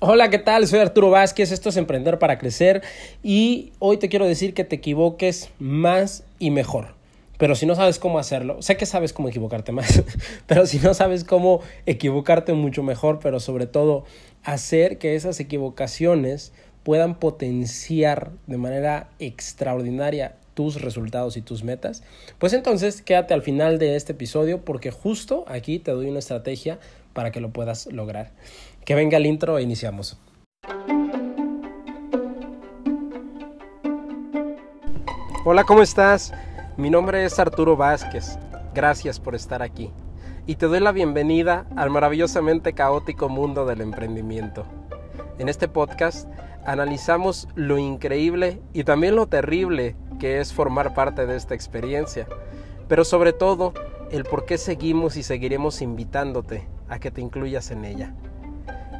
Hola, ¿qué tal? Soy Arturo Vázquez, esto es Emprender para Crecer y hoy te quiero decir que te equivoques más y mejor. Pero si no sabes cómo hacerlo, sé que sabes cómo equivocarte más, pero si no sabes cómo equivocarte mucho mejor, pero sobre todo hacer que esas equivocaciones puedan potenciar de manera extraordinaria tus resultados y tus metas, pues entonces quédate al final de este episodio porque justo aquí te doy una estrategia para que lo puedas lograr. Que venga el intro e iniciamos. Hola, ¿cómo estás? Mi nombre es Arturo Vázquez. Gracias por estar aquí. Y te doy la bienvenida al maravillosamente caótico mundo del emprendimiento. En este podcast analizamos lo increíble y también lo terrible que es formar parte de esta experiencia, pero sobre todo el por qué seguimos y seguiremos invitándote a que te incluyas en ella.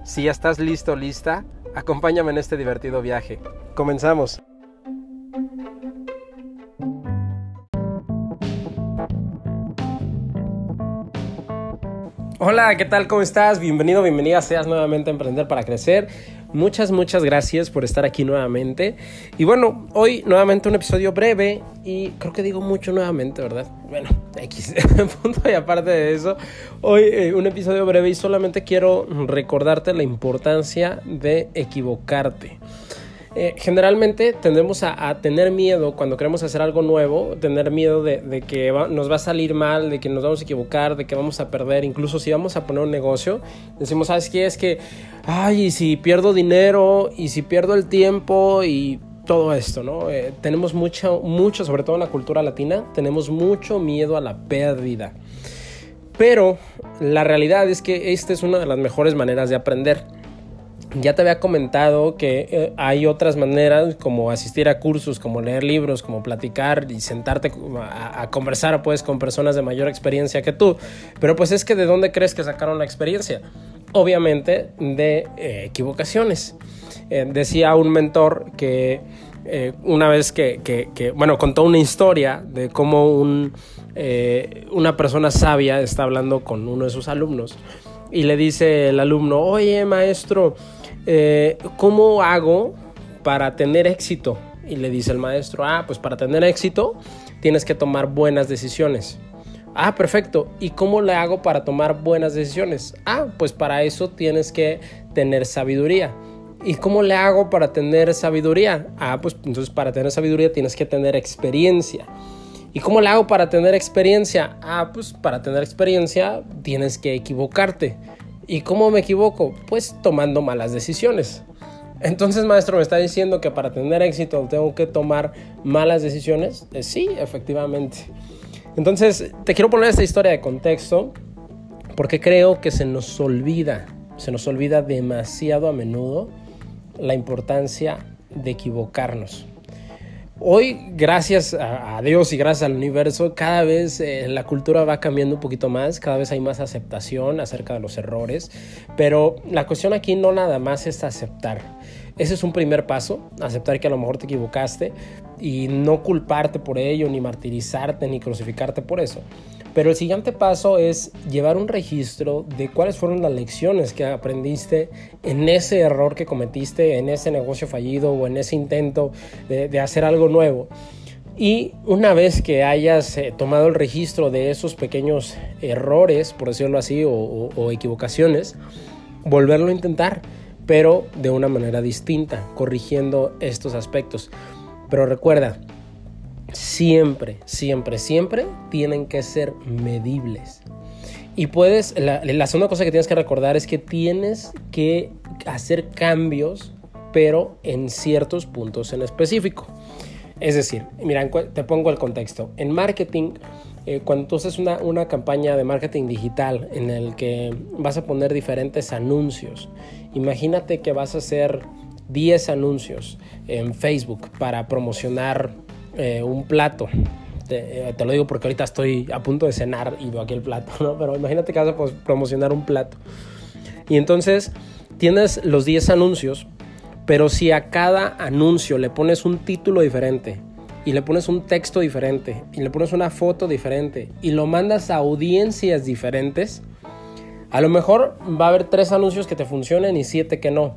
Si ya estás listo lista, acompáñame en este divertido viaje. Comenzamos. Hola, ¿qué tal? ¿Cómo estás? Bienvenido, bienvenida seas nuevamente a Emprender para Crecer. Muchas, muchas gracias por estar aquí nuevamente. Y bueno, hoy nuevamente un episodio breve y creo que digo mucho nuevamente, ¿verdad? Bueno, X, punto y aparte de eso, hoy eh, un episodio breve y solamente quiero recordarte la importancia de equivocarte. Eh, generalmente tendemos a, tener miedo cuando queremos hacer algo nuevo, tener miedo de, que nos va a salir mal, de que nos vamos a equivocar, de que vamos a perder, incluso si vamos a poner un negocio, decimos, ¿sabes qué? Es que, ay, y si pierdo dinero, y si pierdo el tiempo, y todo esto, ¿no? Eh, tenemos mucho, mucho, sobre todo en la cultura latina, tenemos mucho miedo a la pérdida. Pero la realidad es que esta es una de las mejores maneras de aprender. Ya te había comentado que eh, hay otras maneras como asistir a cursos, como leer libros, como platicar y sentarte a, conversar pues con personas de mayor experiencia que tú. Pero pues es que de dónde crees que sacaron la experiencia? Obviamente de eh, equivocaciones. Eh, decía un mentor que una vez que, bueno, contó una historia de cómo un, una persona sabia está hablando con uno de sus alumnos y le dice el alumno, oye maestro, eh, ¿cómo hago para tener éxito? Y le dice el maestro, ah, pues para tener éxito tienes que tomar buenas decisiones. Ah, perfecto. ¿Y cómo le hago para tomar buenas decisiones? Ah, pues para eso tienes que tener sabiduría. ¿Y cómo le hago para tener sabiduría? Ah, pues entonces para tener sabiduría tienes que tener experiencia. ¿Y cómo le hago para tener experiencia? Ah, pues para tener experiencia tienes que equivocarte. ¿Y cómo me equivoco? Pues tomando malas decisiones. Entonces, maestro, ¿me está diciendo que para tener éxito tengo que tomar malas decisiones? Eh, sí, efectivamente. Entonces, te quiero poner esta historia de contexto porque creo que se nos olvida, se nos olvida demasiado a menudo la importancia de equivocarnos. Hoy, gracias a, Dios y gracias al universo, cada vez eh, la cultura va cambiando un poquito más, cada vez hay más aceptación acerca de los errores, pero la cuestión aquí no nada más es aceptar. Ese es un primer paso, aceptar que a lo mejor te equivocaste y no culparte por ello, ni martirizarte, ni crucificarte por eso. Pero el siguiente paso es llevar un registro de cuáles fueron las lecciones que aprendiste en ese error que cometiste, en ese negocio fallido o en ese intento de, hacer algo nuevo. Y una vez que hayas eh, tomado el registro de esos pequeños errores, por decirlo así, o equivocaciones, volverlo a intentar, pero de una manera distinta, corrigiendo estos aspectos. Pero recuerda, siempre, siempre, siempre tienen que ser medibles. Y puedes, la, segunda cosa que tienes que recordar es que tienes que hacer cambios, pero en ciertos puntos en específico. Es decir, mira, te pongo el contexto. En marketing, eh, cuando tú haces una, una, campaña de marketing digital en el que vas a poner diferentes anuncios, imagínate que vas a hacer 10 anuncios en Facebook para promocionar eh, un plato. Eh, te, lo digo porque ahorita estoy a punto de cenar y veo aquí el plato, ¿no? Pero imagínate que vas a promocionar un plato. Y entonces tienes los 10 anuncios, pero si a cada anuncio le pones un título diferente, y le pones un texto diferente, y le pones una foto diferente, y lo mandas a audiencias diferentes, a lo mejor va a haber tres anuncios que te funcionen y siete que no.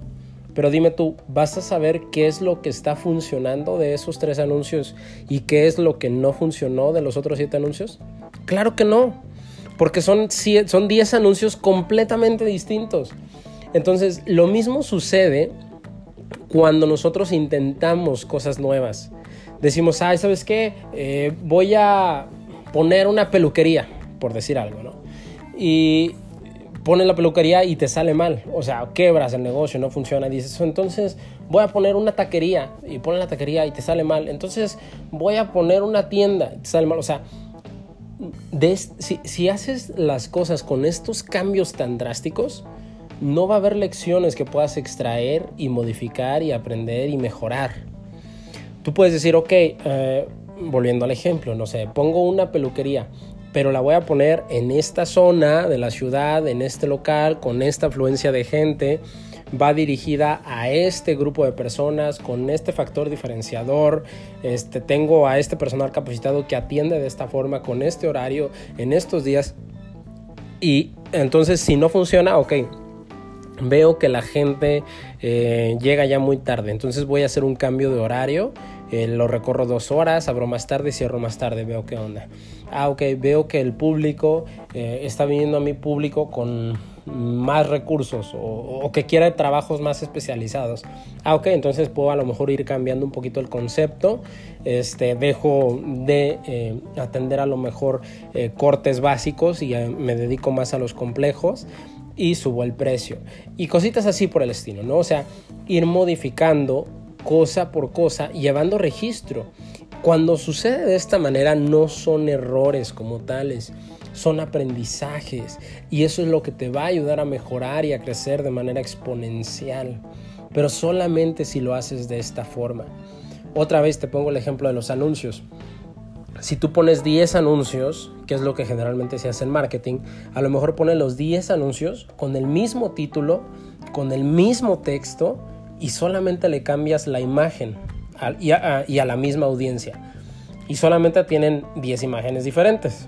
Pero dime tú, ¿vas a saber qué es lo que está funcionando de esos tres anuncios y qué es lo que no funcionó de los otros siete anuncios? Claro que no, porque son, son 10 anuncios completamente distintos. Entonces, lo mismo sucede cuando nosotros intentamos cosas nuevas. Decimos, ay, ¿sabes qué? Eh, voy a poner una peluquería, por decir algo, ¿no? Y pones la peluquería y te sale mal. O sea, quebras el negocio, no funciona. Dices, entonces voy a poner una taquería y pones la taquería y te sale mal. Entonces voy a poner una tienda y te sale mal. O sea, si, si haces las cosas con estos cambios tan drásticos, no va a haber lecciones que puedas extraer y modificar y aprender y mejorar. Tú puedes decir, ok, eh, volviendo al ejemplo, no sé, pongo una peluquería pero la voy a poner en esta zona de la ciudad, en este local, con esta afluencia de gente. Va dirigida a este grupo de personas con este factor diferenciador. Este, tengo a este personal capacitado que atiende de esta forma, con este horario, en estos días. Y entonces, si no funciona, ok, veo que la gente eh, llega ya muy tarde, entonces voy a hacer un cambio de horario, eh, lo recorro dos horas, abro más tarde, cierro más tarde, veo qué onda. Ah, ok, veo que el público eh, está viniendo a mi público con más recursos o, que quiera trabajos más especializados. Ah, ok, entonces puedo a lo mejor ir cambiando un poquito el concepto. Este, dejo de atender a lo mejor cortes básicos y me dedico más a los complejos y subo el precio. Y cositas así por el estilo, ¿no? O sea, ir modificando cosa por cosa, llevando registro. Cuando sucede de esta manera no son errores como tales, son aprendizajes. Y eso es lo que te va a ayudar a mejorar y a crecer de manera exponencial, pero solamente si lo haces de esta forma. Otra vez te pongo el ejemplo de los anuncios. Si tú pones 10 anuncios, que es lo que generalmente se hace en marketing, a lo mejor pones los 10 anuncios con el mismo título, con el mismo texto y solamente le cambias la imagen y a, la misma audiencia. Y solamente tienen 10 imágenes diferentes.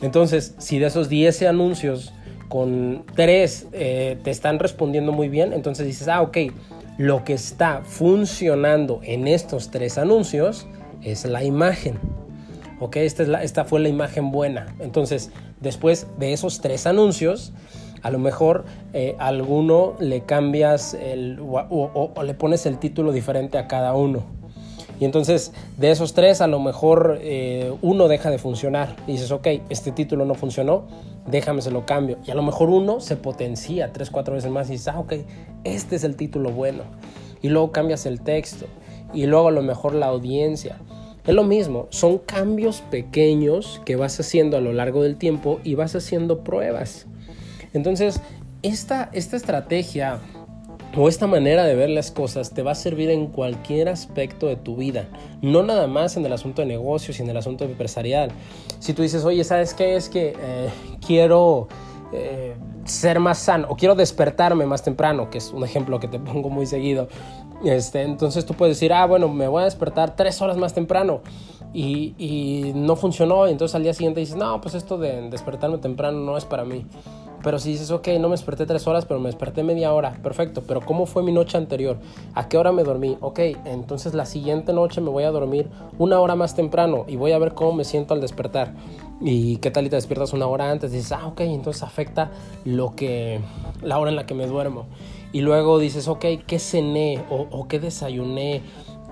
Entonces, si de esos 10 anuncios con 3 eh, te están respondiendo muy bien, entonces dices, ah, ok, lo que está funcionando en estos 3 anuncios es la imagen ok, esta, es la, esta fue la imagen buena. Entonces, después de esos tres anuncios, a lo mejor eh, alguno le cambias el, o, le pones el título diferente a cada uno. Y entonces de esos tres a lo mejor eh, uno deja de funcionar. Y dices, ok, este título no funcionó, déjame se lo cambio. Y a lo mejor uno se potencia tres, cuatro veces más y dices, ah, ok, este es el título bueno. Y luego cambias el texto. Y luego a lo mejor la audiencia. Es lo mismo, son cambios pequeños que vas haciendo a lo largo del tiempo y vas haciendo pruebas. Entonces, esta, esta estrategia o esta manera de ver las cosas te va a servir en cualquier aspecto de tu vida, no nada más en el asunto de negocios y en el asunto empresarial. Si tú dices, oye, ¿sabes qué? Es que eh, quiero eh, ser más sano o quiero despertarme más temprano, que es un ejemplo que te pongo muy seguido. Este, entonces tú puedes decir, ah, bueno, me voy a despertar tres horas más temprano y, y no funcionó. Y entonces al día siguiente dices, no, pues esto de despertarme temprano no es para mí. Pero si dices, ok, no me desperté tres horas, pero me desperté media hora, perfecto. Pero ¿cómo fue mi noche anterior? ¿A qué hora me dormí? Ok, entonces la siguiente noche me voy a dormir una hora más temprano y voy a ver cómo me siento al despertar. ¿Y qué tal y te despiertas una hora antes? Dices, ah, ok, entonces afecta lo que, la hora en la que me duermo. Y luego dices, ok, ¿qué cené o, qué desayuné?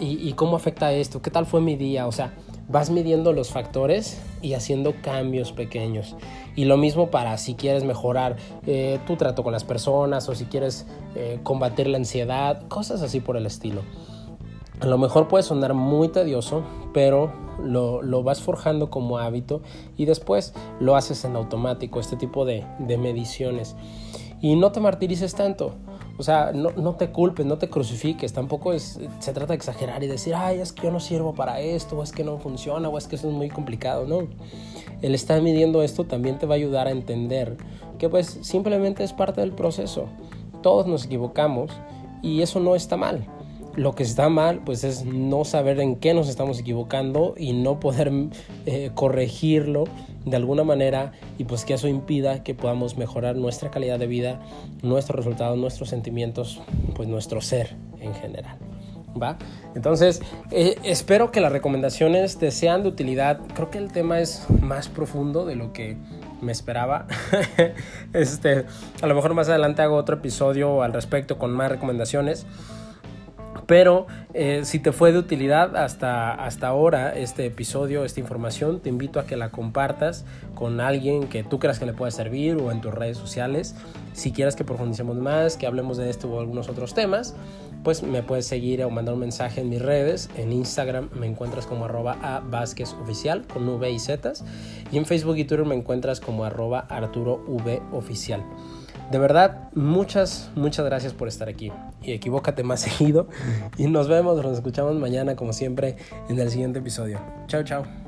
¿Y, ¿Y cómo afecta esto? ¿Qué tal fue mi día? O sea, vas midiendo los factores y haciendo cambios pequeños. Y lo mismo para si quieres mejorar eh, tu trato con las personas o si quieres eh, combatir la ansiedad, cosas así por el estilo. A lo mejor puede sonar muy tedioso, pero lo, lo, vas forjando como hábito y después lo haces en automático, este tipo de, de mediciones. Y no te martirices tanto. O sea, no, no, te culpes, no te crucifiques, tampoco es, se trata de exagerar y decir, ay, es que yo no sirvo para esto, o es que no funciona, o es que eso es muy complicado, no. El estar midiendo esto también te va a ayudar a entender que pues simplemente es parte del proceso. Todos nos equivocamos y eso no está mal. lo que está mal, pues es no saber en qué nos estamos equivocando y no poder eh, corregirlo de alguna manera y pues que eso impida que podamos mejorar nuestra calidad de vida, nuestros resultados, nuestros sentimientos, pues nuestro ser en general. ¿Va? Entonces, eh, espero que las recomendaciones te sean de utilidad. Creo que el tema es más profundo de lo que me esperaba. este, a lo mejor más adelante hago otro episodio al respecto con más recomendaciones. Pero eh, si te fue de utilidad hasta, hasta ahora este episodio, esta información, te invito a que la compartas con alguien que tú creas que le pueda servir o en tus redes sociales. Si quieres que profundicemos más, que hablemos de esto o algunos otros temas, pues me puedes seguir o mandar un mensaje en mis redes. En Instagram me encuentras como arroba a Vázquez Oficial con V y Z. Y en Facebook y Twitter me encuentras como arroba Arturo V Oficial. De verdad, muchas, muchas gracias por estar aquí. Y equivócate más seguido. Y nos vemos, nos escuchamos mañana como siempre en el siguiente episodio. Chao, chao.